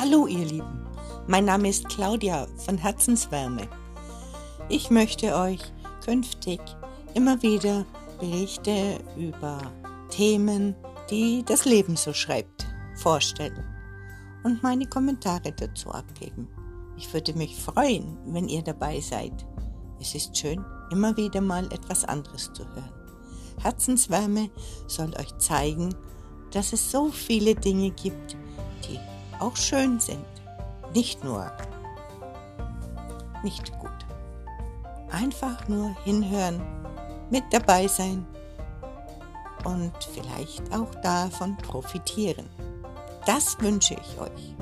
Hallo ihr Lieben, mein Name ist Claudia von Herzenswärme. Ich möchte euch künftig immer wieder Berichte über Themen, die das Leben so schreibt, vorstellen und meine Kommentare dazu abgeben. Ich würde mich freuen, wenn ihr dabei seid. Es ist schön, immer wieder mal etwas anderes zu hören. Herzenswärme soll euch zeigen, dass es so viele Dinge gibt, auch schön sind, nicht nur nicht gut. Einfach nur hinhören, mit dabei sein und vielleicht auch davon profitieren. Das wünsche ich euch.